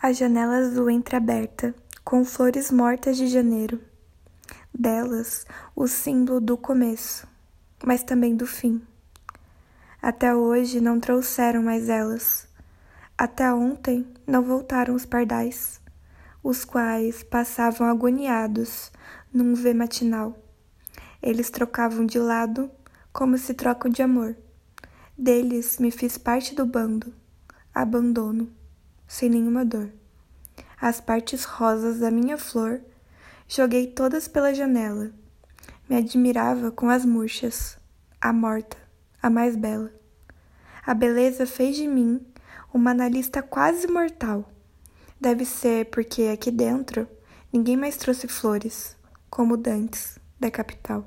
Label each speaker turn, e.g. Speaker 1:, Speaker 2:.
Speaker 1: A janela azul entreaberta, com flores mortas de janeiro. Delas, o símbolo do começo, mas também do fim. Até hoje não trouxeram mais elas. Até ontem não voltaram os pardais, os quais passavam agoniados num V matinal. Eles trocavam de lado como se trocam de amor. Deles me fiz parte do bando, abandono, sem nenhuma dor. As partes rosas da minha flor joguei todas pela janela. Me admirava com as murchas, a morta, a mais bela. A beleza fez de mim uma analista quase mortal. Deve ser porque aqui dentro ninguém mais trouxe flores, como dantes da capital.